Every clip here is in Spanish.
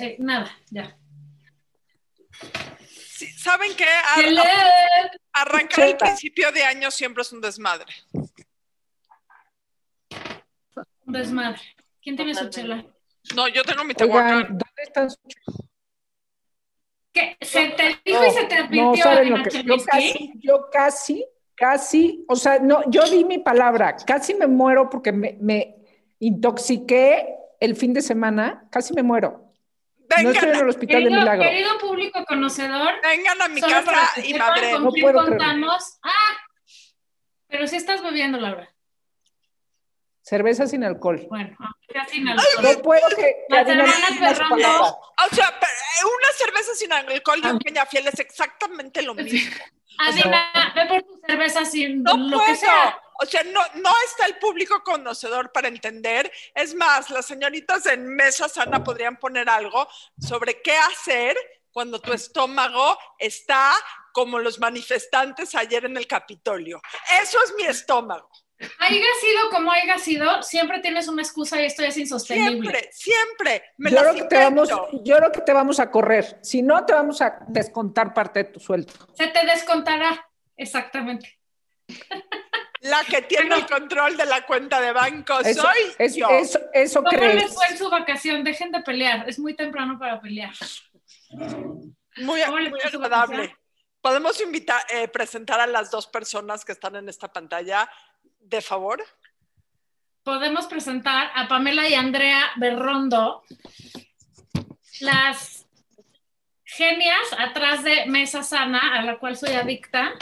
eh, nada, ya. Sí, ¿Saben qué? Arrancar el principio de año siempre es un desmadre. Un desmadre. ¿Quién tiene su chela? No, yo tengo mi tehuacán. ¿dónde están sus ¿Qué? ¿Se te dijo y se te No, advirtió saben lo que yo casi, yo casi, casi, o sea, no, yo di mi palabra, casi me muero porque me, me intoxiqué el fin de semana, casi me muero. No estoy en el hospital de Querido, milagro. querido público conocedor, vengan a mi casa y madre. con No quién puedo creerlo. contamos. Ah, pero si estás bebiendo, Laura. Cerveza sin alcohol. Bueno, ya sin No alcohol. puedo que, Las hermanas. O sea, eh, una cerveza sin alcohol y un Ah. peñafiel es exactamente lo mismo. Adina, ve por tu cerveza sin No lo puedo. que sea. O sea, no, no está el público conocedor para entender. Es más, las señoritas en Mesa Sana podrían poner algo sobre qué hacer cuando tu estómago está como los manifestantes ayer en el Capitolio. Eso es mi estómago. Haya sido como haya sido, siempre tienes una excusa y esto es insostenible. Siempre, siempre. Me Yo creo, que te vamos, yo creo que te vamos a correr. Si no, te vamos a descontar parte de tu sueldo. Se te descontará. Exactamente. La que tiene el control de la cuenta de banco Eso, soy es- yo. eso, eso ¿Cómo crees. les fue en su vacación? Dejen de pelear. Es muy temprano para pelear. Muy, ¿Cómo le muy agradable. ¿Podemos invitar, eh, presentar a las dos personas que están en esta pantalla, de favor? Podemos presentar a Pamela y Andrea Berrondo, las genias atrás de Mesa Sana, a la cual soy adicta.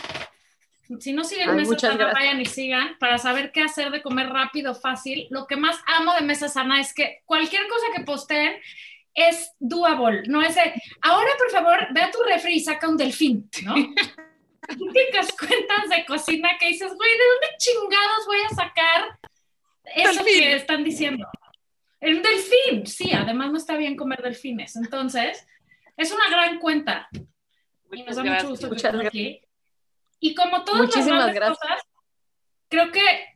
Si no siguen Ay, Mesa Sana, gracias. vayan y sigan para saber qué hacer de comer rápido, fácil. Lo que más amo de Mesa Sana es que cualquier cosa que posteen es doable, no es de, ahora por favor, ve a tu refri y saca un delfín, ¿no? Típicas cuentas de cocina que dices, güey, ¿de dónde chingados voy a sacar eso Delfín. que están diciendo? El delfín, sí, además no está bien comer delfines. Entonces, es una gran cuenta. Y nos da mucho gusto que Muchas estén aquí. Y como todas las Muchísimas grandes gracias. cosas, creo que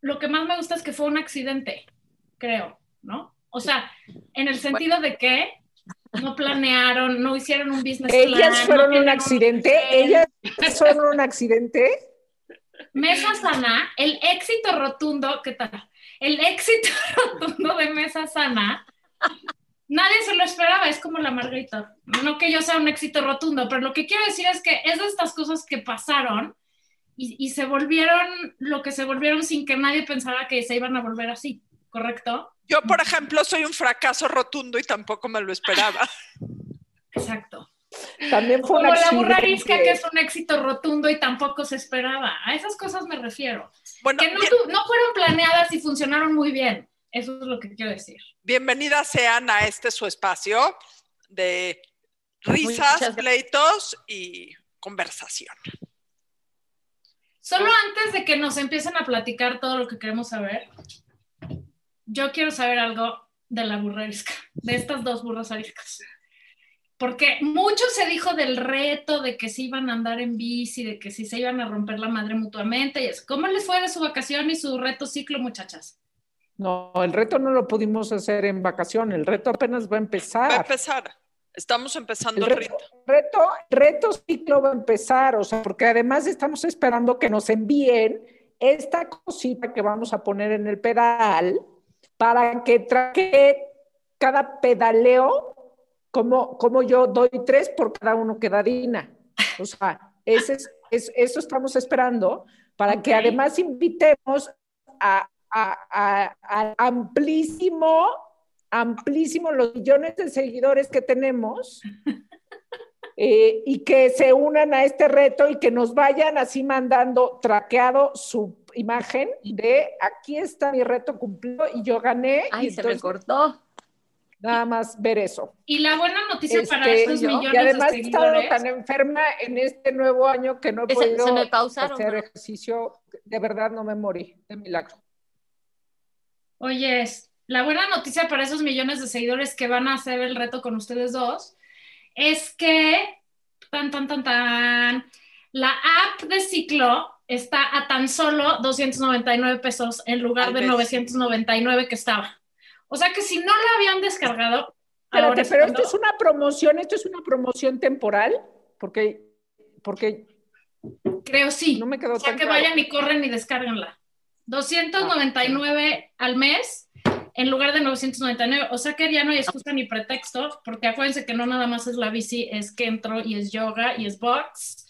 lo que más me gusta es que fue un accidente, creo, ¿no? O sea, en el sentido de que no planearon, no hicieron un business plan. Ellas no fueron un accidente. plan. Ellas fueron un accidente. Mesa Sana, el éxito rotundo, ¿qué tal? El éxito rotundo de Mesa Sana, nadie se lo esperaba, es como la Margarita. No que yo sea un éxito rotundo, pero lo que quiero decir es que es de estas cosas que pasaron y, y se volvieron lo que se volvieron sin que nadie pensara que se iban a volver así, ¿correcto? Yo, por ejemplo, soy un fracaso rotundo y tampoco me lo esperaba. Exacto. También fue Como la accidente. burra arisca, que es un éxito rotundo y tampoco se esperaba. A esas cosas me refiero. Bueno, Que no, bien- no fueron planeadas y funcionaron muy bien. Eso es lo que quiero decir. bienvenidas sean a este su espacio de risas, Muchas gracias. pleitos y conversación. Solo antes de que nos empiecen a platicar todo lo que queremos saber, yo quiero saber algo de la burra arisca, de estas dos burras ariscas. Porque mucho se dijo del reto, de que se iban a andar en bici, de que si se iban a romper la madre mutuamente. Y eso. ¿Cómo les fue de su vacación y su reto ciclo, muchachas? No, el reto no lo pudimos hacer en vacación. El reto apenas va a empezar. Va a empezar. Estamos empezando El reto, reto, reto ciclo va a empezar, o sea, porque además estamos esperando que nos envíen esta cosita que vamos a poner en el pedal para que traque cada pedaleo, como, como yo doy tres por cada uno que da Dina. O sea, ese es, es- eso estamos esperando para que además invitemos a, a- a- a amplísimo amplísimo los millones de seguidores que tenemos eh, y que se unan a este reto y que nos vayan así mandando traqueado su imagen de aquí está mi reto cumplido y yo gané Ay, y se me entonces cortó. nada más ver eso. Y la buena noticia para Este, estos yo- millones y además de he estado seguidores. tan enferma en este nuevo año que no he Se- podido se me pausaron, hacer ejercicio. De verdad no me morí, de milagro. Oye, la buena noticia para esos millones de seguidores que van a hacer el reto con ustedes dos es que, tan, tan, tan, tan, la app de ciclo está a tan solo 299 pesos en lugar Al de mes. 999 que estaba. O sea que si no la habían descargado, Espérate, es pero cuando- esto es una promoción, esto es una promoción temporal, porque, porque Creo sí. no me quedó O sea, tan que claro. vayan y corren y descárganla. 299 al mes en lugar de 999. O sea que ya no hay excusa ni pretexto, porque acuérdense que no nada más es la bici, es Kentro y es yoga y es box.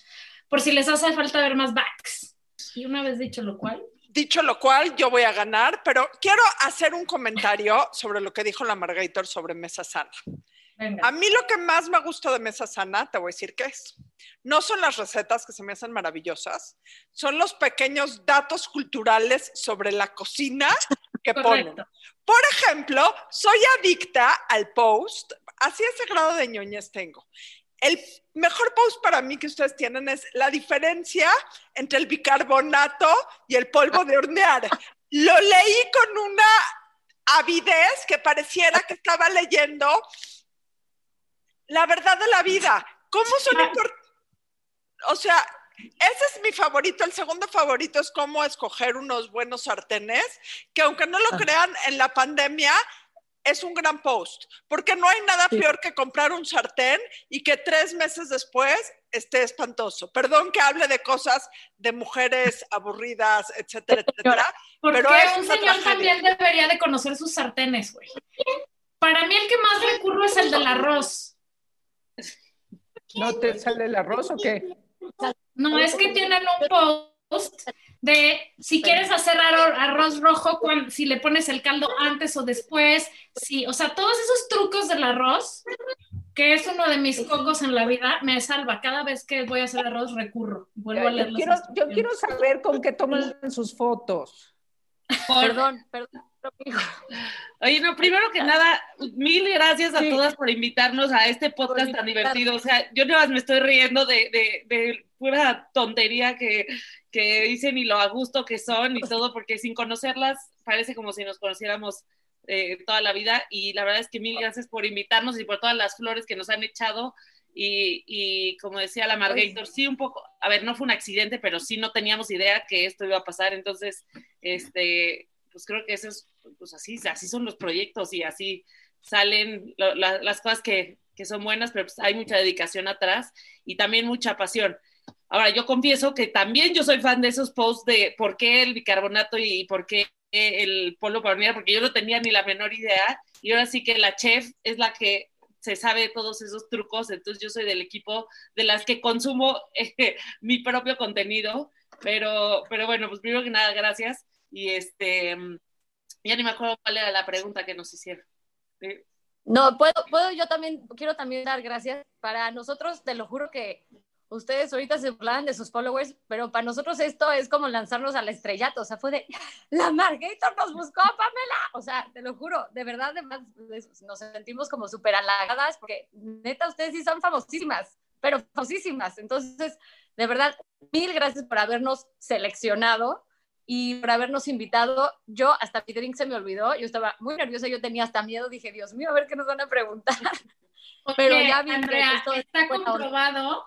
Por si les hace falta ver más backs. Y una vez dicho lo cual, Dicho lo cual, yo voy a ganar, pero quiero hacer un comentario sobre lo que dijo la Margator sobre Mesa Sana. venga. A mí lo que más me gusta de Mesa Sana, te voy a decir qué es. No son las recetas que se me hacen maravillosas, son los pequeños datos culturales sobre la cocina que ponen. Correcto. Por ejemplo, soy adicta al post, así ese grado de ñoñez tengo. El mejor post para mí que ustedes tienen es la diferencia entre el bicarbonato y el polvo de hornear. Lo leí con una avidez que pareciera que estaba leyendo la verdad de la vida. ¿Cómo son importantes? O sea, ese es mi favorito. El segundo favorito es cómo escoger unos buenos sartenes, que aunque no lo crean, en la pandemia es un gran post, porque no hay nada Sí. peor que comprar un sartén y que tres meses después esté espantoso. Perdón que hable de cosas de mujeres aburridas, etcétera, etcétera. Porque pero es un una señor tragedia. también debería de conocer sus sartenes, güey. Para mí el que más recurro es el del arroz. ¿No te sale el arroz o qué? No, es que tienen un post de si quieres hacer arro- arroz rojo, cuan- si le pones el caldo antes o después, sí, o sea, todos esos trucos del arroz, que es uno de mis cocos en la vida, me salva. Cada vez que voy a hacer arroz recurro. Vuelvo a leer Yo quiero, yo quiero saber con qué toman sus fotos. Perdón, perdón, amigo. Oye, no, primero que nada, mil gracias a Sí. todas por invitarnos a este podcast tan divertido. O sea, yo nada más me estoy riendo de, de, de pura tontería que, que dicen y lo a gusto que son y todo, porque sin conocerlas parece como si nos conociéramos eh, toda la vida. Y la verdad es que mil gracias por invitarnos y por todas las flores que nos han echado. Y, y como decía la Margator, sí, un poco, a ver, no fue un accidente, pero sí no teníamos idea que esto iba a pasar. Entonces, este, pues creo que eso es, pues así, así son los proyectos y así salen lo- la- las cosas que, que son buenas, pero pues hay mucha dedicación atrás y también mucha pasión. Ahora, yo confieso que también yo soy fan de esos posts de por qué el bicarbonato y por qué el polvo para porque yo no tenía ni la menor idea. Y ahora sí que la chef es la que se sabe todos esos trucos, entonces yo soy del equipo de las que consumo eh, mi propio contenido, pero, pero bueno, pues primero que nada, gracias. Y este, mm, ya ni me acuerdo cuál era la pregunta que nos hicieron. Eh, No, puedo, puedo yo también, quiero también dar gracias. Para nosotros, te lo juro que ustedes ahorita se burlaban de sus followers, pero para nosotros esto es como lanzarnos al estrellato. O sea, fue de, la Margator nos buscó, Pamela. O sea, te lo juro, de verdad, además, nos sentimos como súper halagadas, porque neta, ustedes sí son famosísimas, pero famosísimas. Entonces, de verdad, mil gracias por habernos seleccionado y por habernos invitado. Yo hasta mi drink se me olvidó, yo estaba muy nerviosa, yo tenía hasta miedo, dije, Dios mío, a ver qué nos van a preguntar. Pero Oye, ya vi que Andrea, esto es está comprobado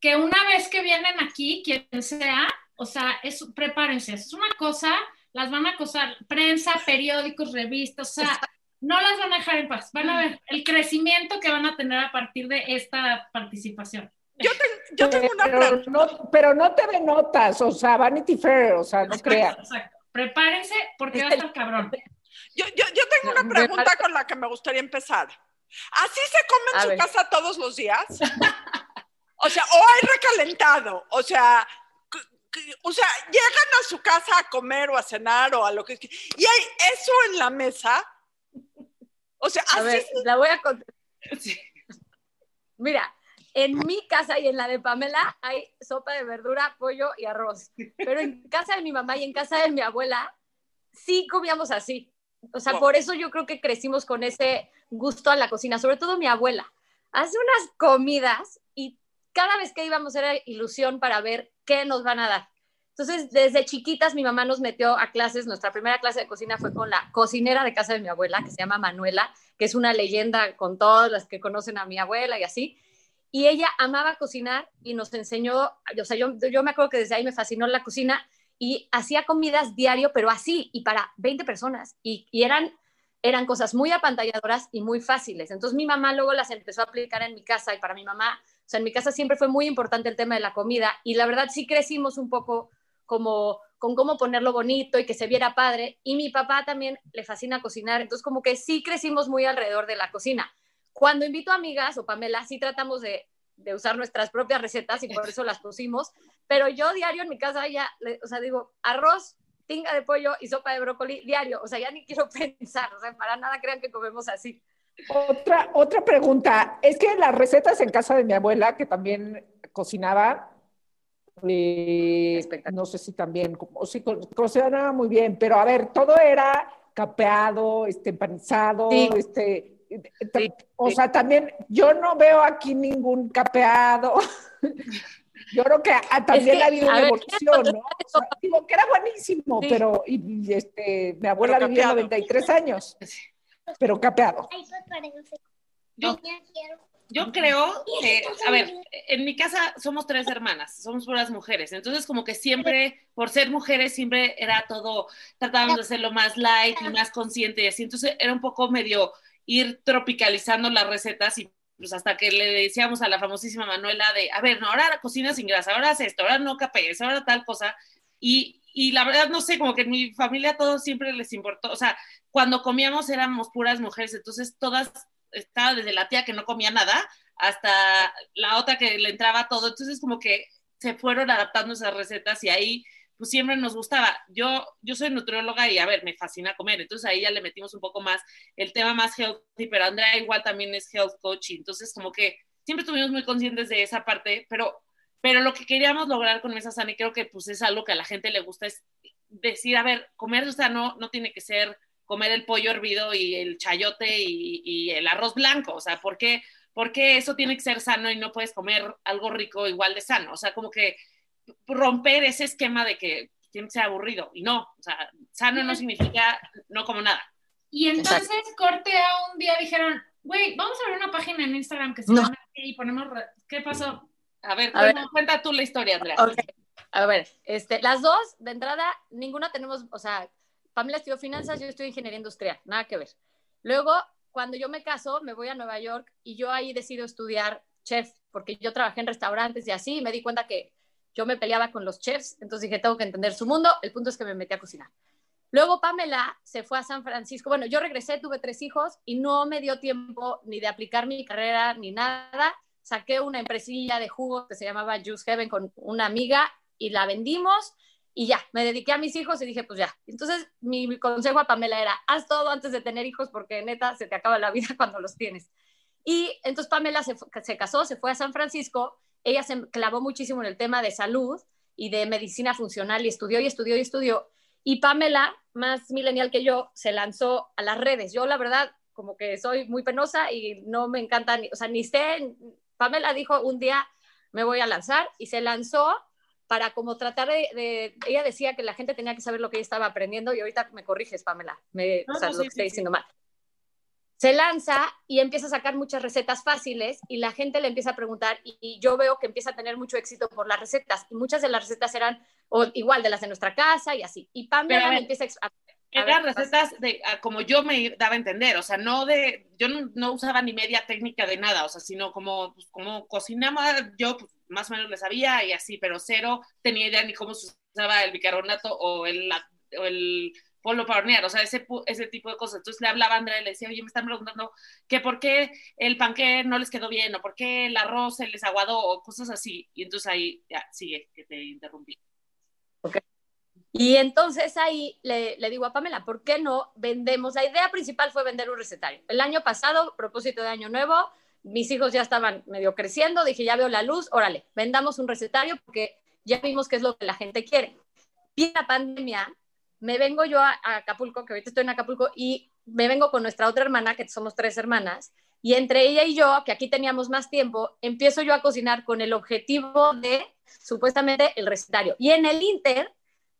que una vez que vienen aquí, quien sea, o sea, es, prepárense, es una cosa, las van a acosar, prensa, periódicos, revistas, o sea, no las van a dejar en paz. Van a ver el crecimiento que van a tener a partir de esta participación. Yo tengo una Pero pregunta. no, pero no te ve notas, o sea, Vanity Fair, o sea, no creas. Exacto. Prepárense porque va a estar cabrón. Yo, yo, yo tengo una pregunta con la que me gustaría empezar. ¿Así se come en A su ver. casa todos los días? O sea, o hay recalentado, o sea, o sea, llegan a su casa a comer o a cenar o a lo que y hay eso en la mesa. O sea, A así ver, se- la voy a contar. sí. Mira, en mi casa y en la de Pamela hay sopa de verdura, pollo y arroz. Pero en casa de mi mamá y en casa de mi abuela sí comíamos así. O sea, Wow. por eso yo creo que crecimos con ese gusto a la cocina, sobre todo mi abuela. Hace unas comidas y cada vez que íbamos era ilusión para ver qué nos van a dar. Entonces, desde chiquitas mi mamá nos metió a clases, nuestra primera clase de cocina fue con la cocinera de casa de mi abuela, que se llama Manuela, que es una leyenda con todas las que conocen a mi abuela y así. Y ella amaba cocinar y nos enseñó, o sea, yo, yo me acuerdo que desde ahí me fascinó la cocina y hacía comidas diario, pero así, y para 20 personas. Y, y eran eran cosas muy apantalladoras y muy fáciles. Entonces mi mamá luego las empezó a aplicar en mi casa y para mi mamá, o sea, en mi casa siempre fue muy importante el tema de la comida y la verdad sí crecimos un poco como con cómo ponerlo bonito y que se viera padre. Y mi papá también le fascina cocinar, entonces como que sí crecimos muy alrededor de la cocina. Cuando invito a amigas o Pamela, sí tratamos de, de usar nuestras propias recetas y por eso las pusimos, pero yo diario en mi casa ya, o sea, digo, arroz, tinga de pollo y sopa de brócoli diario, o sea, ya ni quiero pensar, o sea, para nada crean que comemos así. Otra, otra pregunta, es que las recetas en casa de mi abuela, que también cocinaba, eh, no sé si también, o si cocinaba muy bien, pero a ver, todo era capeado, este, empanizado, este, o sea, también yo no veo aquí ningún capeado. Yo creo que ah, también ha habido una evolución, ¿no? digo que era buenísimo, pero y, este, mi abuela vivía 93 años, pero capeado. Yo, yo creo que, a ver, en mi casa somos tres hermanas, somos puras mujeres, entonces como que siempre, por ser mujeres, siempre era todo, tratábamos de hacerlo más light y más consciente y así, entonces era un poco medio ir tropicalizando las recetas y pues hasta que le decíamos a la famosísima Manuela de, a ver, no, ahora cocina sin grasa, ahora hace esto, ahora no capes, ahora tal cosa. Y, y la verdad, no sé, como que en mi familia todo siempre les importó, o sea, cuando comíamos éramos puras mujeres, entonces todas, estaba desde la tía que no comía nada hasta la otra que le entraba todo, entonces como que se fueron adaptando esas recetas y ahí pues siempre nos gustaba. Yo, yo soy nutrióloga y a ver, me fascina comer, entonces ahí ya le metimos un poco más el tema más healthy, pero Andrea igual también es health coach, entonces como que siempre estuvimos muy conscientes de esa parte, pero, pero lo que queríamos lograr con Mesa Sana, y creo que pues es algo que a la gente le gusta, es decir, a ver, comer sano no tiene que ser comer el pollo hervido y el chayote y, y el arroz blanco, o sea, ¿por qué, ¿por qué eso tiene que ser sano y no puedes comer algo rico igual de sano? O sea, como que romper ese esquema de que que ser aburrido. Y no, o sea, sano no significa no como nada. Y entonces, corte a un día dijeron, güey, vamos a ver una página en Instagram que se llama y ponemos. ¿Qué pasó? A ver, cuenta, tú la historia, Andrea. A ver, este, las dos, de entrada, ninguna tenemos, o sea, Pamela estudió finanzas, yo estudio ingeniería industrial, nada que ver. Luego, cuando yo me caso, me voy a Nueva York y yo ahí decido estudiar chef, porque yo trabajé en restaurantes y así, y me di cuenta que yo me peleaba con los chefs, entonces dije, tengo que entender su mundo, el punto es que me metí a cocinar. Luego Pamela se fue a San Francisco, bueno, yo regresé, tuve tres hijos y no me dio tiempo ni de aplicar mi carrera ni nada. Saqué una empresilla de jugos que se llamaba Juice Heaven con una amiga y la vendimos y ya, me dediqué a mis hijos y dije, pues ya. Entonces mi, consejo a Pamela era, haz todo antes de tener hijos porque neta se te acaba la vida cuando los tienes. Y entonces Pamela se, se casó, se fue a San Francisco ella se clavó muchísimo en el tema de salud y de medicina funcional y estudió y estudió y estudió. Y Pamela, más millennial que yo, se lanzó a las redes. Yo, la verdad, como que soy muy penosa y no me encanta, o sea, ni sé, Pamela dijo un día, me voy a lanzar y se lanzó para como tratar de, ella decía que la gente tenía que saber lo que ella estaba aprendiendo y ahorita me corriges, Pamela, me, o sea, lo que estoy diciendo mal se lanza y empieza a sacar muchas recetas fáciles y la gente le empieza a preguntar y, yo veo que empieza a tener mucho éxito por las recetas y muchas de las recetas eran o, igual de las de nuestra casa y así. Y Pamela empieza a... eran recetas de como yo me daba a entender, o sea, no de, yo no, usaba ni media técnica de nada, o sea, sino como, pues, como cocinaba, yo pues, más o menos le sabía y así, pero cero tenía idea ni cómo se usaba el bicarbonato o el, o el polo para hornear, o sea, ese, ese tipo de cosas. Entonces le hablaba a Andrea y le decía, oye, me están preguntando que por qué el panqué no les quedó bien, o por qué el arroz se les aguadó, o cosas así. Y entonces ahí, ya, sigue, que te interrumpí. Okay. Y entonces ahí le, le, digo a Pamela, ¿por qué no vendemos? La idea principal fue vender un recetario. El año pasado, propósito de año nuevo, mis hijos ya estaban medio creciendo, dije, ya veo la luz, órale, vendamos un recetario porque ya vimos qué es lo que la gente quiere. Viene la pandemia me vengo yo a, Acapulco, que ahorita estoy en Acapulco, y me vengo con nuestra otra hermana, que somos tres hermanas, y entre ella y yo, que aquí teníamos más tiempo, empiezo yo a cocinar con el objetivo de, supuestamente, el recetario. Y en el Inter,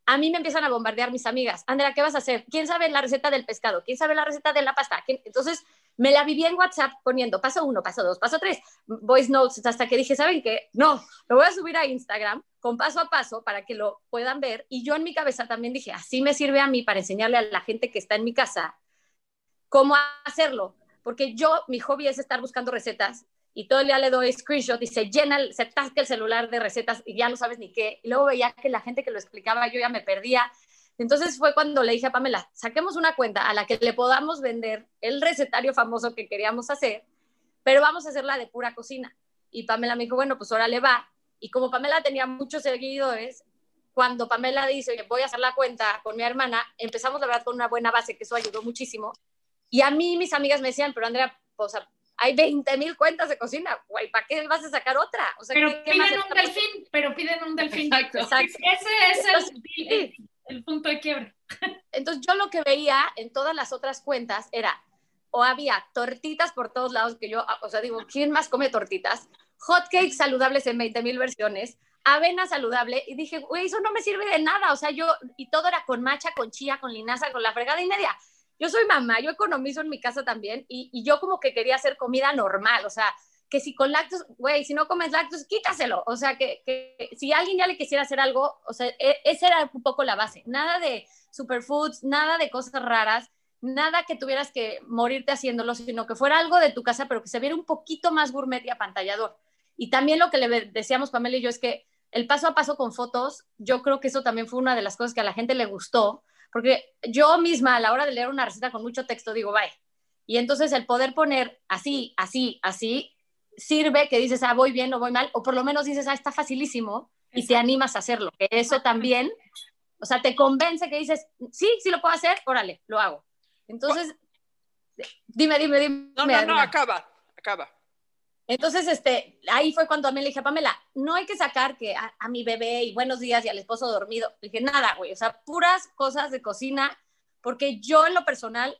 a mí me empiezan a bombardear mis amigas. Andrea, ¿qué vas a hacer? ¿Quién sabe la receta del pescado? ¿Quién sabe la receta de la pasta? Entonces, me la viví en WhatsApp poniendo paso uno, paso dos, paso tres, voice notes, hasta que dije, ¿saben qué? No, lo voy a subir a Instagram con paso a paso para que lo puedan ver. Y yo en mi cabeza también dije, así me sirve a mí para enseñarle a la gente que está en mi casa cómo hacerlo. Porque yo, mi hobby es estar buscando recetas y todo el día le doy screenshot y se llena, se tasca el celular de recetas y ya no sabes ni qué. Y luego veía que la gente que lo explicaba yo ya me perdía. Entonces fue cuando le dije a Pamela, saquemos una cuenta a la que le podamos vender el recetario famoso que queríamos hacer, pero vamos a hacerla de pura cocina. Y Pamela me dijo, bueno, pues ahora le va. Y como Pamela tenía muchos seguidores, cuando Pamela dice, oye, voy a hacer la cuenta con mi hermana, empezamos la verdad con una buena base, que eso ayudó muchísimo. Y a mí mis amigas me decían, pero Andrea, o sea, hay 20 mil cuentas de cocina, güey, ¿para qué vas a sacar otra? O sea, Pero ¿qué- qué más piden un delfín, pero piden un delfín. Exacto. Exacto. Ese es el, Entonces, el- el punto de quiebre. Entonces yo lo que veía en todas las otras cuentas era, o había tortitas por todos lados, que yo, o sea, digo, ¿quién más come tortitas? Hotcakes saludables en 20 mil versiones, avena saludable, y dije, güey, eso no me sirve de nada, o sea, yo, y todo era con macha, con chía, con linaza, con la fregada y media. Yo soy mamá, yo economizo en mi casa también, y, y yo como que quería hacer comida normal, o sea, que si con lácteos, güey, si no comes lácteos, quítaselo. O sea, que, que si alguien ya le quisiera hacer algo, o sea, e- esa era un poco la base. Nada de superfoods, nada de cosas raras, nada que tuvieras que morirte haciéndolo, sino que fuera algo de tu casa, pero que se viera un poquito más gourmet y apantallador. Y también lo que le decíamos Pamela y yo es que el paso a paso con fotos, yo creo que eso también fue una de las cosas que a la gente le gustó, porque yo misma a la hora de leer una receta con mucho texto digo, bye. Y entonces el poder poner así, así, así, sirve que dices, ah, voy bien o voy mal, o por lo menos dices, ah, está facilísimo, y te animas a hacerlo. Que eso también, o sea, te convence que dices, sí, sí lo puedo hacer, órale, lo hago. Entonces, dime, dime, dime. No, no, no, acaba, acaba. Entonces, este, ahí fue cuando también le dije a Pamela, no hay que sacar que a, a mi bebé y buenos días y al esposo dormido. Le dije, nada, güey, o sea, puras cosas de cocina, porque yo en lo personal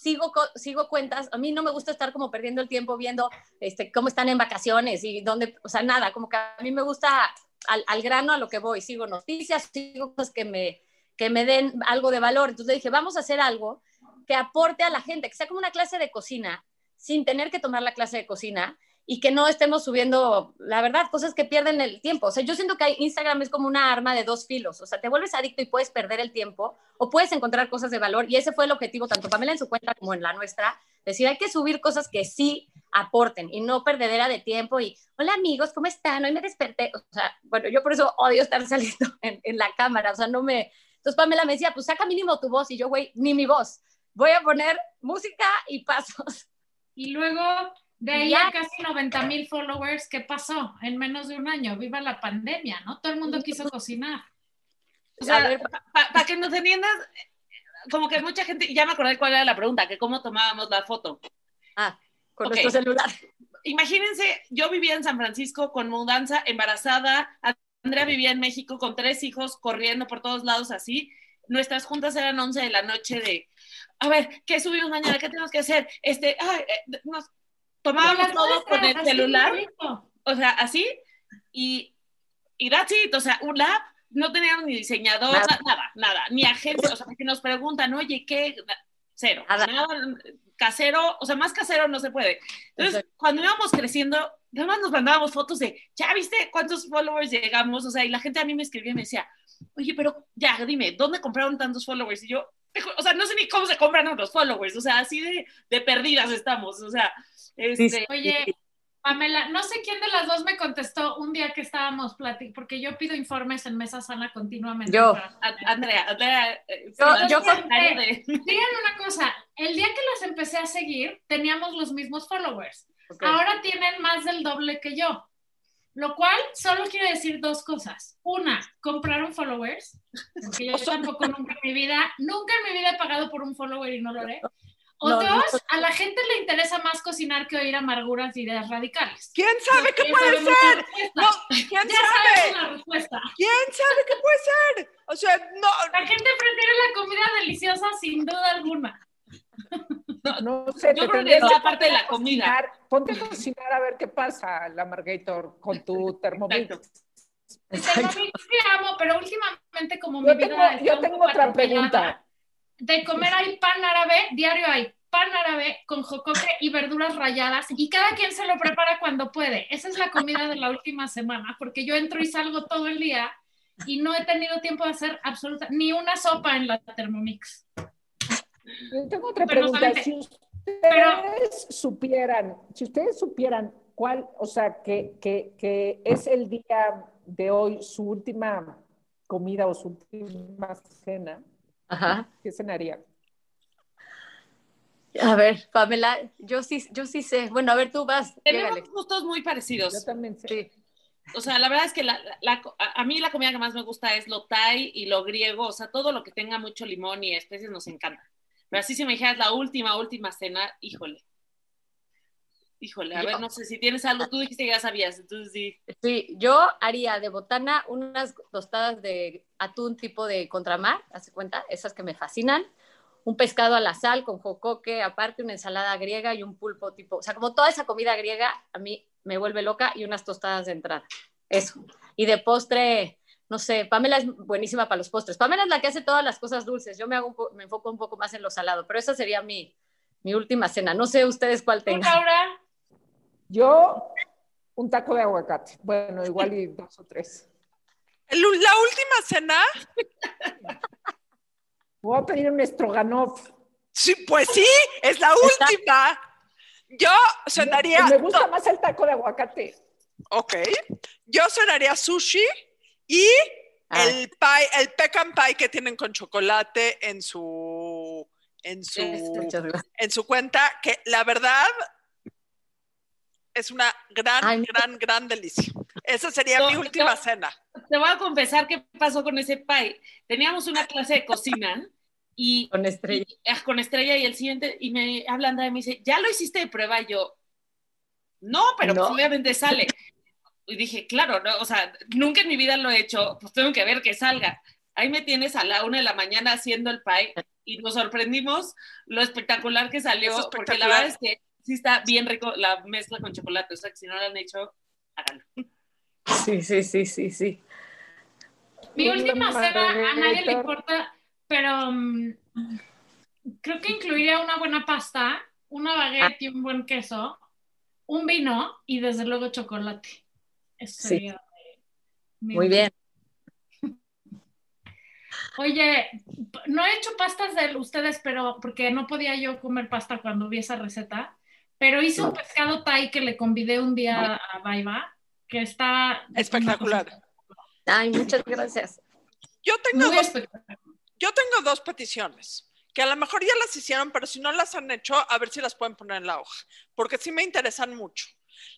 sigo, sigo cuentas, a mí no me gusta estar como perdiendo el tiempo viendo este, cómo están en vacaciones y dónde, o sea, nada, como que a mí me gusta al, al grano a lo que voy, sigo noticias, sigo cosas que me, que me den algo de valor. Entonces dije, vamos a hacer algo que aporte a la gente, que sea como una clase de cocina, sin tener que tomar la clase de cocina y que no estemos subiendo, la verdad, cosas que pierden el tiempo. O sea, yo siento que Instagram es como una arma de dos filos. O sea, te vuelves adicto y puedes perder el tiempo o puedes encontrar cosas de valor. Y ese fue el objetivo, tanto Pamela en su cuenta como en la nuestra. Decir, hay que subir cosas que sí aporten y no perdedera de tiempo. Y, hola amigos, ¿cómo están? Hoy me desperté. O sea, bueno, yo por eso odio estar saliendo en, en la cámara. O sea, no me... Entonces Pamela me decía, pues saca mínimo tu voz. Y yo, güey, ni mi voz. Voy a poner música y pasos. Y luego de ahí Ya. a casi 90 mil followers, ¿qué pasó? En menos de un año, viva la pandemia, ¿no? Todo el mundo quiso cocinar. O sea, A ver, para que nos entiendas, como que mucha gente, ya me acordé cuál era la pregunta, que cómo tomábamos la foto. Ah, con nuestro celular. Imagínense, yo vivía en San Francisco con mudanza, embarazada, Andrea vivía en México con tres hijos corriendo por todos lados así. Nuestras juntas eran 11 de la noche de, a ver, ¿qué subimos mañana? ¿Qué tenemos que hacer? Este, ay, eh, nos tomábamos Las todo con el celular, o sea, así, y, y that's it, o sea, un lab, no teníamos ni diseñador, Nada. nada, nada, nada, ni agencia, o sea, que nos preguntan, oye, ¿qué? Cero, Nada. nada, casero, o sea, más casero no se puede. Entonces, Exacto. cuando íbamos creciendo, nada más nos mandábamos fotos de, ya viste cuántos followers llegamos, o sea, y la gente a mí me escribía y me decía, oye, pero ya, dime, ¿dónde compraron tantos followers? Y yo, o sea, no sé ni cómo se compran los followers, o sea, así de, de perdidas estamos, o sea, este, Oye, Pamela, no sé quién de las dos me contestó un día que estábamos platicando, porque yo pido informes en Mesa Sana continuamente. Yo. para- Andrea, Andrea, eh, Yo- yo Digan una cosa, el día que las empecé a seguir, teníamos los mismos followers. Ahora tienen más del doble que yo. Lo cual solo quiere decir dos cosas. Una, compraron followers, porque yo tampoco nunca en mi vida, nunca en mi vida he pagado por un follower y no lo haré. O No, dos, no. a la gente le interesa más cocinar que oír amarguras y ideas radicales. ¿Quién sabe qué puede ser? No, ¿quién Ya sabe? la respuesta. ¿Quién sabe qué puede ser? O sea, no, La gente prefiere la comida deliciosa sin duda alguna. No sé, Yo te creo que es la parte de la comida. cocinar. Ponte a cocinar a ver qué pasa, la Margator, con tu. Exacto. El Thermomix que amo, pero últimamente como Yo mi vida tengo- yo tengo otra pregunta. De comer hay pan árabe, diario hay pan árabe con jocoque y verduras ralladas y cada quien se lo prepara cuando puede. Esa es la comida de la última semana, porque yo entro y salgo todo el día y no he tenido tiempo de hacer absoluta ni una sopa en la Thermomix. Yo tengo otra Pero pregunta. Si ustedes supieran, si ustedes supieran cuál, o sea, que, que, que es el día de hoy su última comida o su última cena, Ajá. ¿qué cenaría? A ver, Pamela, yo sí, yo sí sé. Bueno, a ver, tú vas. Tenemos gustos muy parecidos. Yo también sé. Sí. O sea, la verdad es que la, la- a a mí la comida que más me gusta es lo thai y lo griego. O sea, todo lo que tenga mucho limón y especies nos encanta. Pero así si me dijeras la última, última cena, híjole. Híjole, a Yo- ver, no sé si tienes algo. Tú dijiste que ya sabías, entonces sí. Sí, yo haría de botana unas tostadas de atún tipo de contramar, hace cuenta, esas que me fascinan. Un pescado a la sal con jocoque, aparte una ensalada griega y un pulpo tipo, o sea, como toda esa comida griega a mí me vuelve loca y unas tostadas de entrada. Eso. Y de postre, no sé, Pamela es buenísima para los postres. Pamela es la que hace todas las cosas dulces. Yo me, hago un me enfoco un poco más en lo salado, pero esa sería mi, mi última cena. No sé ustedes cuál ¿Tú, tengan. Laura? Yo, un taco de aguacate. Bueno, igual y dos o tres. El- la última cena, Voy a pedir un stroganoff. sí, pues sí, es la última. Yo cenaría. Me gusta más el taco de aguacate. Ok. Yo cenaría sushi y Ay. el pie, el pecan pie que tienen con chocolate en su en su en su cuenta, que la verdad es una gran, Ay, no. gran, gran delicia. Esa sería No, mi no. última cena. Te voy a confesar qué pasó con ese pie. Teníamos una clase de cocina y Con estrella. y- ah, con Estrella y el siguiente, y me habla Andrea y me dice, ¿ya lo hiciste de prueba? Y yo, no, pero No. pues obviamente sale. Y dije, claro, no, o sea, nunca en mi vida lo he hecho, pues tengo que ver que salga. Ahí me tienes a la una de la mañana haciendo el pie y nos sorprendimos lo espectacular que salió, Es porque la verdad es que sí está bien rico la mezcla con chocolate, o sea, que si no lo han hecho, háganlo. Sí, sí, sí, sí, sí. Mi última cena a nadie le importa, pero mm, creo que incluiría una buena pasta, una baguette y un buen queso, un vino y desde luego chocolate. Eso Sí. mi Muy bien. Oye, no he hecho pastas de ustedes, pero porque no podía yo comer pasta cuando vi esa receta, pero hice un pescado thai que le convidé un día a Baiba, que está Espectacular. Ay, muchas gracias. Yo tengo Muy dos. Yo tengo dos peticiones, que a lo mejor ya las hicieron, pero si no las han hecho, a ver si las pueden poner en la hoja, porque sí me interesan mucho.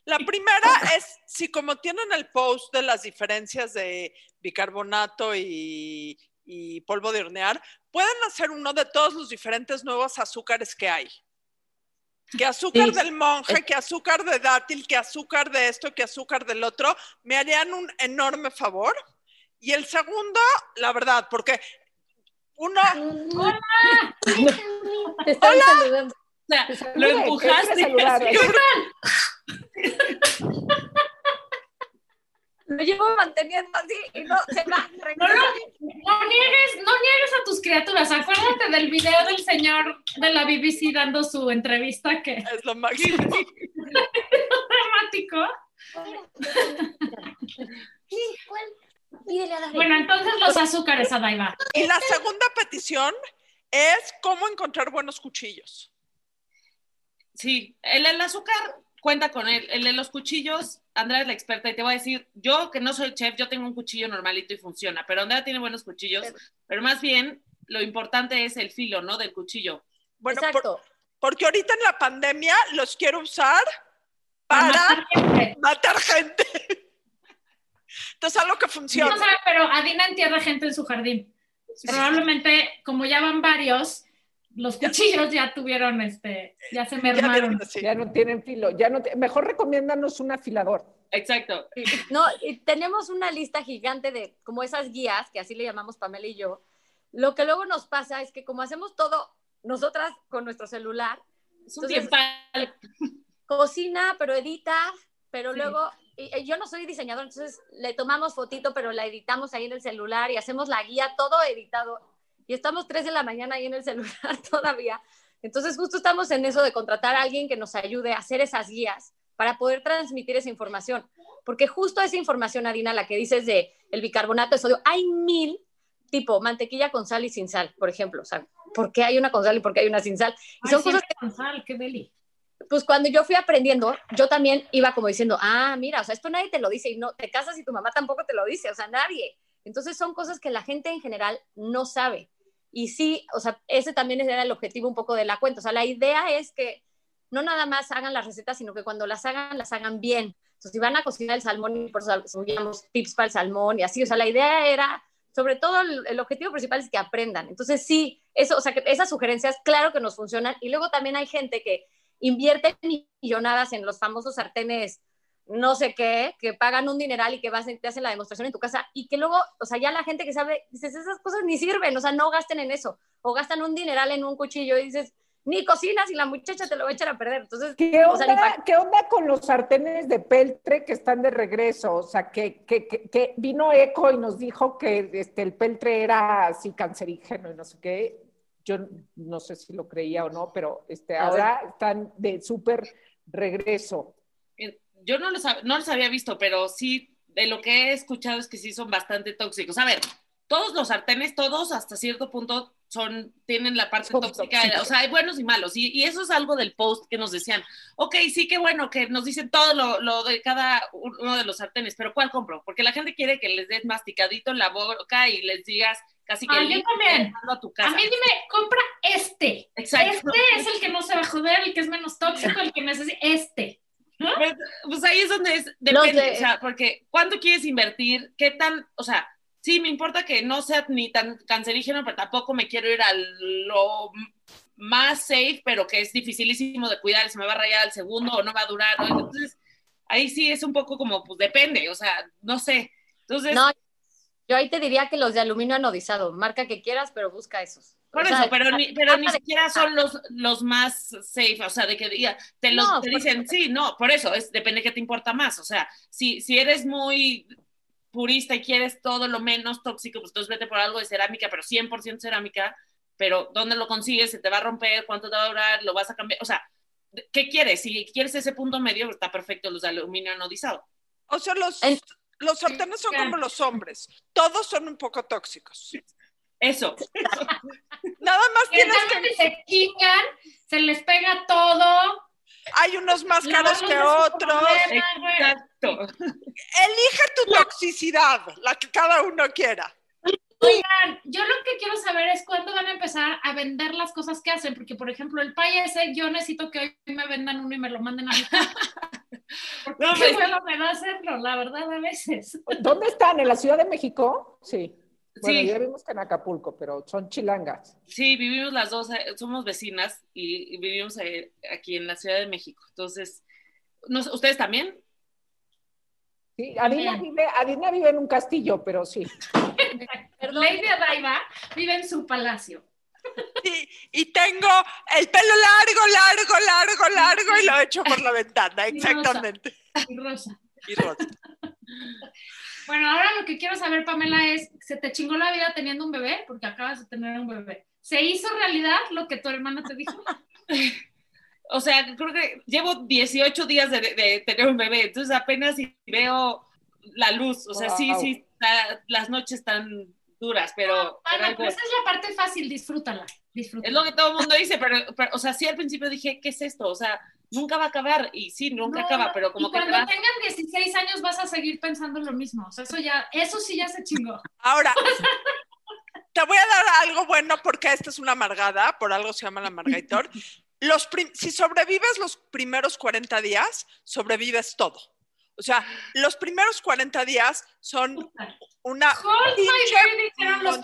La primera es, si como tienen el post de las diferencias de bicarbonato y, y polvo de hornear, pueden hacer uno de todos los diferentes nuevos azúcares que hay. Que azúcar Sí. del monje, que azúcar de dátil, que azúcar de esto, que azúcar del otro, me harían un enorme favor. Y el segundo, la verdad, porque uno, Te están saludando. O sea, lo empujaste. Lo llevo manteniendo así y no se va. No, no, no niegues, no niegues a tus criaturas. Acuérdate del video del señor de la BBC dando su entrevista que es es lo máximo. dramático. Pídele a la Bueno, entonces los azúcares, Adaiva. Y la segunda petición es cómo encontrar buenos cuchillos. Sí, el, el azúcar cuenta con él. El de los cuchillos, Andrea es la experta y te voy a decir, yo que no soy chef, yo tengo un cuchillo normalito y funciona, pero Andrea tiene buenos cuchillos, pero más bien lo importante es el filo, ¿no? Del cuchillo. Bueno, por- Exacto. porque ahorita en la pandemia los quiero usar para matar gente. matar gente. Entonces, algo que No funciona. sabe, pero Adina entierra gente en su jardín. Probablemente, como ya van varios, los cuchillos ya tuvieron, este, ya se Ya mermaron. vieron así. Ya no tienen filo. Ya no te- Mejor recomiéndanos un afilador. Exacto. No, y tenemos una lista gigante de como esas guías, que así le llamamos Pamela y yo. Lo que luego nos pasa es que como hacemos todo nosotras con nuestro celular, Es un Entonces- cocina, pero edita, pero Sí. luego, y- y yo no soy diseñador, entonces le tomamos fotito, pero la editamos ahí en el celular y hacemos la guía, todo editado. Y estamos 3 de la mañana ahí en el celular todavía. Entonces justo estamos en eso de contratar a alguien que nos ayude a hacer esas guías para poder transmitir esa información. Porque justo esa información, Adina, la que dices de el bicarbonato de sodio, hay mil tipo mantequilla con sal y sin sal, por ejemplo. O sea, ¿por qué hay una con sal y por qué hay una sin sal? Y Ay, son cosas que, con sal, qué deli. pues cuando yo fui aprendiendo, yo también iba como diciendo, ah, mira, o sea, esto nadie te lo dice y no te casas y tu mamá tampoco te lo dice, o sea, nadie. Entonces son cosas que la gente en general no sabe. Y sí, o sea, ese también era el objetivo un poco de la cuenta. O sea, la idea es que no nada más hagan las recetas, sino que cuando las hagan, las hagan bien. Sea, si van a cocinar el salmón por eso subíamos tips para el salmón y así, o sea, la idea era, sobre todo el, el objetivo principal es que aprendan. Entonces sí, eso, o sea, que esas sugerencias, claro que nos funcionan. Y luego también hay gente que invierte millonadas en los famosos sartenes no sé qué, que pagan un dineral y que vas, te hacen la demostración en tu casa y que luego, o sea, ya la gente que sabe, dices, esas cosas ni sirven, o sea, no gasten en eso, o gastan un dineral en un cuchillo y dices, ni cocinas y la muchacha te lo va a echar a perder. Entonces, ¿Qué o sea, ni onda, ¿Qué onda con los sartenes de peltre que están de regreso? O sea, que, que, que, que vino Eco y nos dijo que este, el peltre era así cancerígeno y no sé qué. Yo no sé si lo creía o no, pero este, ahora están de súper regreso. Yo no los, no los había visto, pero sí, de lo que he escuchado es que sí son bastante tóxicos. A ver, todos los sartenes, todos hasta cierto punto son, tienen la parte tóxica, o sea, hay buenos y malos, y, y eso es algo del post que nos decían, ok, sí, qué bueno que nos dicen todo lo, lo de cada uno de los sartenes, pero ¿cuál compro? Porque la gente quiere que les des masticadito en la boca y les digas casi que Ah, yo también. a tu A casa. mí dime, compra este. Exacto. Este es el que no se va a joder, el que es menos tóxico, el que necesita. Este. Pues, pues ahí es donde es, depende, de- o sea, porque ¿cuánto quieres invertir? ¿Qué tan, o sea, sí me importa que no sea ni tan cancerígeno, pero tampoco me quiero ir a lo más safe, pero que es dificilísimo de cuidar, se me va a rayar al segundo o no va a durar, ¿no? Entonces, ahí sí es un poco como, pues depende, o sea, no sé. Entonces, No, yo ahí te diría que los de aluminio anodizado, marca que quieras, pero busca esos. Por O eso, sea, pero ni, pero ni de- siquiera son los, los más safe, o sea, de que diga, te, los, No, te dicen, sí, no, por eso, es, depende qué te importa más, o sea, si, si eres muy purista y quieres todo lo menos tóxico, pues entonces vete por algo de cerámica, pero 100% cerámica, pero ¿dónde lo consigues? ¿Se te va a romper? ¿Cuánto te va a durar? ¿Lo vas a cambiar? O sea, ¿qué quieres? Si quieres ese punto medio, está perfecto los de aluminio anodizado. O sea, los, En- los sartenes son como los hombres. Todos son un poco tóxicos. Eso. Nada más Que tienes que... se quitan, se les pega todo. Hay unos más caros que otros. problema. Exacto. Elige tu toxicidad, la que cada uno quiera. Oigan, yo lo que quiero saber es cuándo van a empezar a vender las cosas que hacen, porque por ejemplo el pay ese, yo necesito que hoy me vendan uno y me lo manden a mi casa. Porque No, qué pues- me da hacerlo, la verdad, a veces. ¿Dónde están? ¿En la Ciudad de México? Sí. Bueno, Sí. ya vimos que en Acapulco, pero son chilangas. Sí, vivimos las dos, eh, somos vecinas y, vivimos eh, aquí en la Ciudad de México. Entonces, ¿ustedes también? Sí, Adina vive, Adina vive en un castillo, pero sí. Perdón. Lady Adaiva vive en su palacio. Y, y tengo el pelo largo, largo, largo, largo y lo echo por la ventana, Y rosa. exactamente. y Rosa. Y rosa. Bueno, ahora lo que quiero saber, Pamela, es, ¿se te chingó la vida teniendo un bebé? Porque acabas de tener un bebé. ¿Se hizo realidad lo que tu hermana te dijo? O sea, creo que llevo 18 días de, de tener un bebé, entonces apenas veo la luz. O sea, sí, Wow. sí, está- las noches están duras, pero, pero Ana, algo- pero esa es la parte fácil, disfrútala. disfrútala. es lo que todo el mundo dice, pero, pero, o sea, sí al principio dije, ¿qué es esto? O sea, nunca va a acabar, y sí, nunca No, acaba, pero como y que cuando te vas- tengan 16 años vas a seguir pensando lo mismo. O sea, eso ya, eso sí ya se chingó. Ahora, te voy a dar algo bueno porque esta es una amargada, por algo se llama la amargator. Los prim- si sobrevives los primeros 40 días, sobrevives todo. O sea, los primeros 40 días son una Hold my pinche baby dijeron los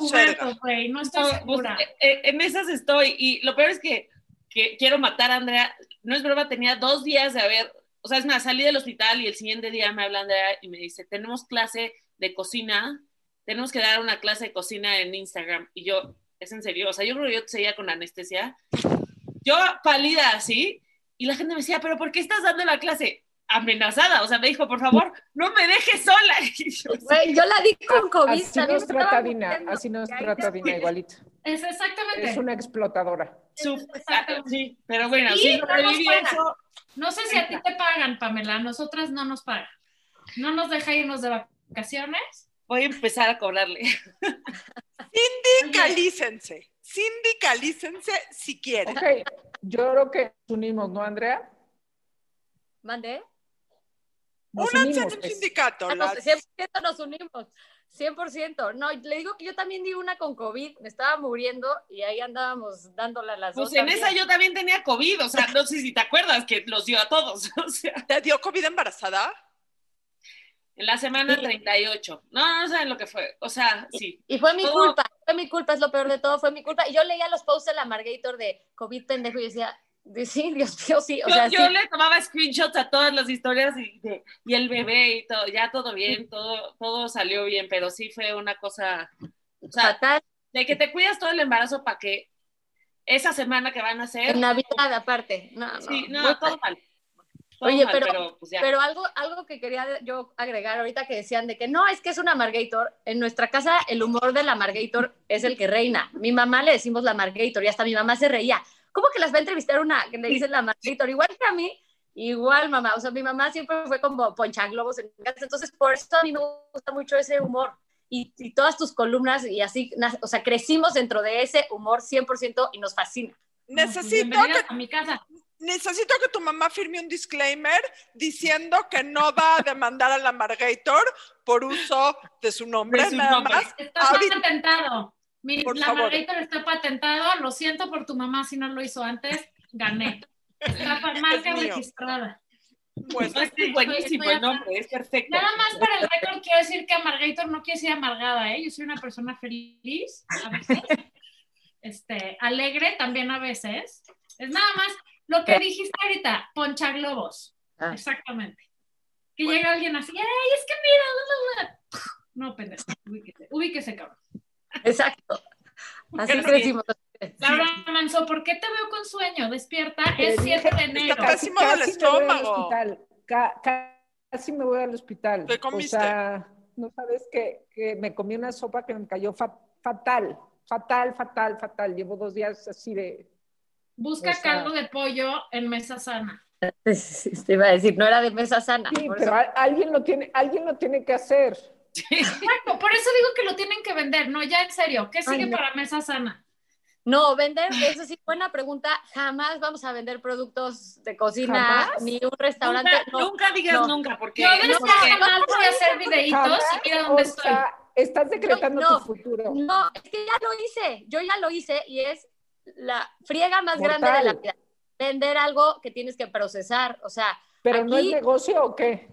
güey. No estoy No, pues, segura. eh, eh, en esas estoy. Y lo peor es que, que quiero matar a Andrea. No es broma, tenía dos días de haber. O sea, es más, salí del hospital y el siguiente día me habla Andrea y me dice: Tenemos clase de cocina. Tenemos que dar una clase de cocina en Instagram. Y yo, es en serio. O sea, yo creo que yo seguía con anestesia. Yo, pálida así. Y la gente me decía: ¿Pero por qué estás dando la clase? Amenazada. O sea, me dijo: Por favor, no me dejes sola. Y yo, yo la di con COVID. Así nos trata Dina, así nos trata Dina igualito. Es exactamente. Es una explotadora. Exactamente. sí, pero bueno, sí, no eso. Sé si a ti te pagan, Pamela. A nosotras no nos pagan. No nos deja irnos de vacaciones. Voy a empezar a cobrarle. Sindicalícense. Sindicalícense si quieren. Ok, yo creo que nos unimos, ¿no, Andrea? ¿Mandé? Únanse en un pues. sindicato. No, las- 100% nos unimos. 100%. No, le digo que yo también di una con COVID, me estaba muriendo y ahí andábamos dándole a las Pues dos. en también. esa yo también tenía COVID, o sea, no sé si te acuerdas que los dio a todos, o sea, ¿Te dio COVID embarazada? en la semana Sí. 38. No, no saben lo que fue, o sea, sí. Y fue mi Todo- culpa, fue mi culpa, es lo peor de todo, fue mi culpa. Y yo leía los posts de la Margator de COVID pendejo y decía, de- sí, Dios mío, sí. O Yo, sea, yo sí. le tomaba screenshots a todas las historias y, de- y el bebé y todo, ya todo bien, todo, todo salió bien, pero sí fue una cosa, o sea, fatal. de que te cuidas todo el embarazo para que esa semana que van a hacer, En Navidad, aparte. No, no, sí, no, todo mal. Todo Oye, mal, pero- pero pues. Pero algo, algo que quería yo agregar ahorita que decían de que no, es que es una Margator. En nuestra casa el humor de la Margator es el que reina. Mi mamá le decimos la Margator y hasta mi mamá se reía. ¿Cómo que las va a entrevistar una que le dicen la Margator? Igual que a mí, igual mamá. O sea, mi mamá siempre fue como ponchaglobos en mi casa. Entonces, por eso a mí me gusta mucho ese humor. Y, y todas tus columnas y así, o sea, crecimos dentro de ese humor 100% y nos fascina. Necesito que, a mi casa. necesito que tu mamá firme un disclaimer diciendo que no va a demandar a la Margator por uso de su nombre, De su nada nombre. más. Ahorita- patentado. Mi, Por la favor. Margarita está patentado. Lo siento por tu mamá si no lo hizo antes. Gané. Está marca registrada. Pues, No, es que es buenísimo el nombre, es perfecto. Nada más para el récord quiero decir que Amargator no quiere ser amargada, ¿eh? Yo soy una persona feliz a veces. Este, alegre también a veces. Es nada más lo que dijiste ahorita, poncha globos. Ah. Exactamente. Que llega alguien así, ¡ay, es que mira! bla, bla, bla". No, pendejo, ubíquese, ubíquese, cabrón. Exacto. Así Pero sí. crecimos. Laura Manso, ¿por qué te veo con sueño? Despierta, Te es 7 de enero. Del me voy al estómago. casi me voy al hospital. ¿Qué comiste? O sea, no sabes que, que me comí una sopa que me cayó fa- fatal, fatal, fatal, fatal. Llevo dos días así de... Busca o sea- caldo de pollo en mesa sana. Te iba a decir, no era de mesa sana. Sí, por pero a- alguien lo tiene, alguien lo tiene que hacer. Exacto, por eso digo que lo tienen que vender. No, ya en serio, ¿qué sigue Ay, no. para mesa sana? No, vender, eso sí, buena pregunta. Jamás vamos a vender productos de cocina, ¿Jamás? ni un restaurante. Nunca, no. nunca digas no. nunca, porque, Yo desde porque- jamás voy a hacer videitos Jamás, y mira dónde estoy. sea, estás decretando no. tu futuro. No, es que ya lo hice, yo ya lo hice y es la friega más Mortal. grande de la vida. Vender algo que tienes que procesar, o sea, ¿Pero no es negocio o qué?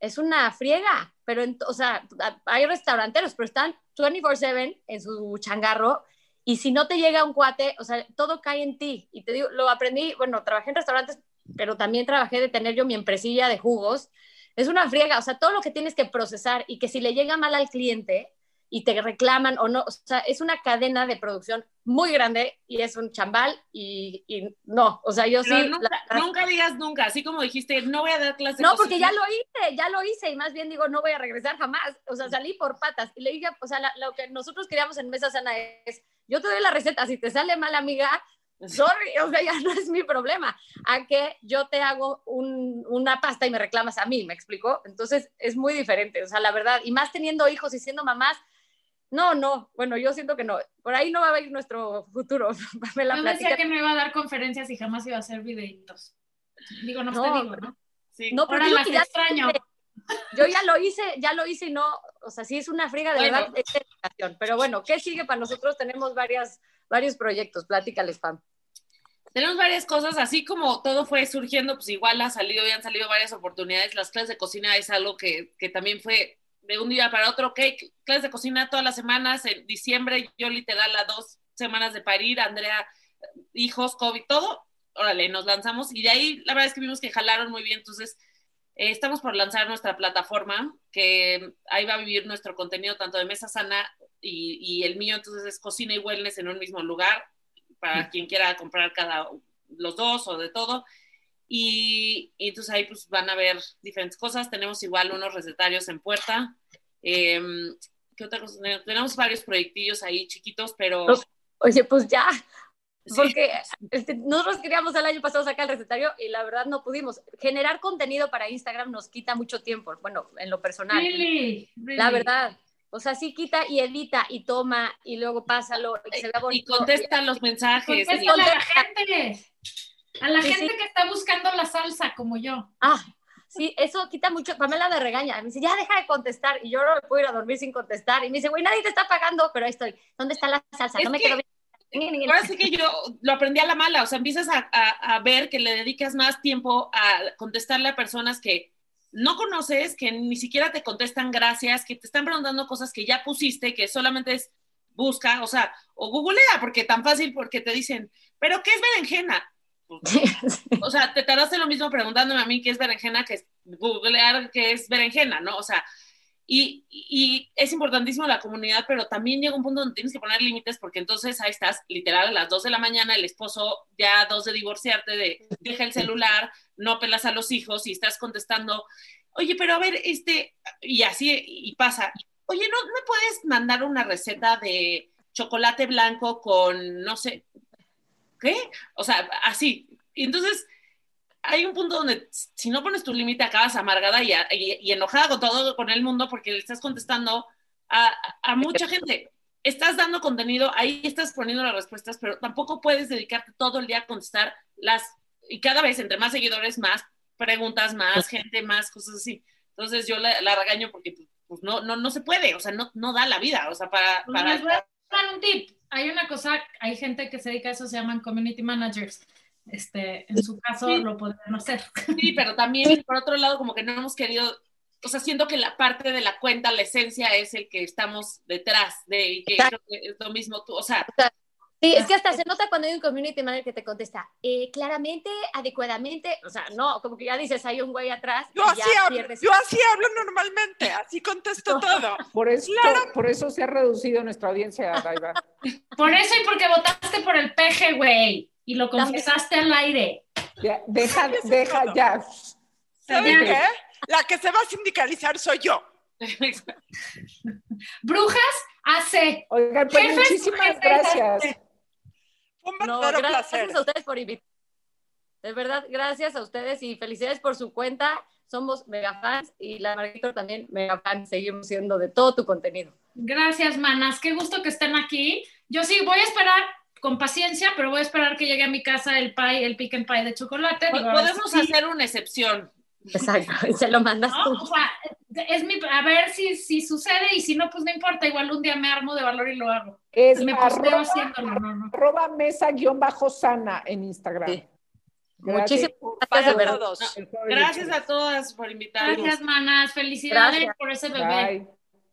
es una friega, pero, en- o sea, hay restauranteros, pero están 24/7 en su changarro y si no te llega un cuate, o sea, todo cae en ti. Y te digo, lo aprendí, bueno, trabajé en restaurantes, pero también trabajé de tener yo mi empresilla de jugos. Es una friega, o sea, todo lo que tienes que procesar y que si le llega mal al cliente y te reclaman o no, o sea, es una cadena de producción muy grande y es un chambal y, y no, o sea, yo pero sí... nunca, la- nunca digas nunca, así como dijiste, no voy a dar clases. no, porque ya lo hice, ya lo hice y más bien digo, no voy a regresar jamás. O sea, salí por patas y le dije, o sea, la- lo que nosotros queríamos en Mesa Sana es, yo te doy la receta, si te sale mal, amiga, sorry, o sea, ya no es mi problema. A que yo te hago un- una pasta y me reclamas a mí, ¿me explico? Entonces es muy diferente, o sea, la verdad, y más teniendo hijos y siendo mamás, no, no, bueno, yo siento que no, por ahí no va a ir nuestro futuro. Me la Yo decía platica. que no iba a dar conferencias y jamás iba a hacer videitos. Digo, no, No, te digo, ¿no? Sí. No, pero Ahora digo las que ya- extraño. Yo ya lo hice, ya lo hice y no, o sea, sí es una friga de Bueno. verdad. Pero bueno, ¿qué sigue para nosotros? Tenemos varias, varios proyectos, platícales, Pam. Tenemos varias cosas, así como todo fue surgiendo, pues igual ha salido y han salido varias oportunidades. Las clases de cocina es algo que, que también fue de un día para otro, ok, clases de cocina todas las semanas, en diciembre yo literal a dos semanas de parir, Andrea, hijos, COVID, todo, órale, nos lanzamos y de ahí la verdad es que vimos que jalaron muy bien, entonces eh, estamos por lanzar nuestra plataforma, que ahí va a vivir nuestro contenido tanto de Mesa Sana y, y el mío, entonces es cocina y wellness en un mismo lugar, para quien quiera comprar cada los dos o de todo. Y, y entonces ahí pues van a ver diferentes cosas. Tenemos igual unos recetarios en puerta. Eh, ¿Qué otra cosa? Tenemos varios proyectillos ahí chiquitos, pero... Oye, pues ya, porque este, nosotros queríamos el año pasado sacar el recetario y la verdad no pudimos. Generar contenido para Instagram nos quita mucho tiempo, bueno, en lo personal. Really, really. La verdad. O sea, sí quita y edita y toma y luego pásalo y se vea Y contesta los mensajes. Contéstale y- a la gente. A la Sí, gente sí. que está buscando la salsa como yo. Ah, sí, eso quita mucho. Pamela me regaña. Me dice, ya deja de contestar. Y yo no me puedo ir a dormir sin contestar. Y me dice, güey, nadie te está pagando, pero ahí estoy. ¿Dónde está la salsa? Es no me que- quedo bien. Ahora sí que yo lo aprendí a la mala, o sea, empiezas a, a- a ver que le dedicas más tiempo a contestarle a personas que no conoces, que ni siquiera te contestan gracias, que te están preguntando cosas que ya pusiste, que solamente es busca, o sea, o googlea, porque tan fácil, porque te dicen, pero ¿qué es berenjena? O sea, te tardaste lo mismo preguntándome a mí qué es berenjena que es googlear qué es berenjena, ¿no? O sea, y, y es importantísimo la comunidad, pero también llega un punto donde tienes que poner límites porque entonces ahí estás, literal, a las 2 de la mañana, el esposo ya a dos de divorciarte, de deja el celular, no pelas a los hijos y estás contestando, oye, pero a ver, este, y así, y pasa, oye, ¿no me puedes mandar una receta de chocolate blanco con, no sé, ¿qué? O sea, así. Y entonces hay un punto donde si no pones tu límite acabas amargada y, y, y, enojada con todo, con el mundo, porque le estás contestando a, a, mucha gente. Estás dando contenido, ahí estás poniendo las respuestas, pero tampoco puedes dedicarte todo el día a contestar las, y cada vez entre más seguidores, más preguntas, más gente, más cosas así. Entonces yo la, la regaño porque pues no, no, no se puede, o sea, no, no da la vida, o sea, para... para... Les voy a dar un tip. Hay una cosa, hay gente que se dedica a eso, se llaman community managers. Este, en su caso Sí. lo podrían hacer. Sí, pero también, por otro lado, como que no hemos querido, o sea, siento que la parte de la cuenta, la esencia es el que estamos detrás de, y que creo que es lo mismo tú, o sea, Sí, es que hasta se nota cuando hay un community manager que te contesta eh, claramente, adecuadamente, o sea, no, como que ya dices, hay un güey atrás. Yo y así, ya hablo, pierdes- yo así hablo normalmente, así contesto todo. Por eso, Claro. por eso se ha reducido nuestra audiencia, Daiva. Por eso y porque votaste por el peje, güey. Y lo confesaste al aire. Ya, deja, deja todo. ya. ¿Saben Ya. qué? La que se va a sindicalizar soy yo. Brujas hace. Oigan, pues Jefes, muchísimas gracias. Un No, verdadero gracias placer. a ustedes por invitar. De verdad, gracias a ustedes y felicidades por su cuenta. Somos mega fans y la Margarita también mega fans. Seguimos siendo de todo tu contenido. Gracias, manas. Qué gusto que estén aquí. Yo sí voy a esperar con paciencia, pero voy a esperar que llegue a mi casa el pie, el pick and pie de chocolate. Digo, podemos sí, hacer una excepción. Exacto. Y se lo mandas ¿no? tú. O sea, es mi, a ver si, si sucede y si no, pues no importa. Igual un día me armo de valor y lo hago. Es Y me arroba, haciéndolo, no, no. arroba mesa guion bajo sana en Instagram. Sí. Gracias Muchísimas gracias, verdad. todos. Gracias a todas por invitarnos. Gracias, manas. Felicidades Gracias. por ese bebé. Bye.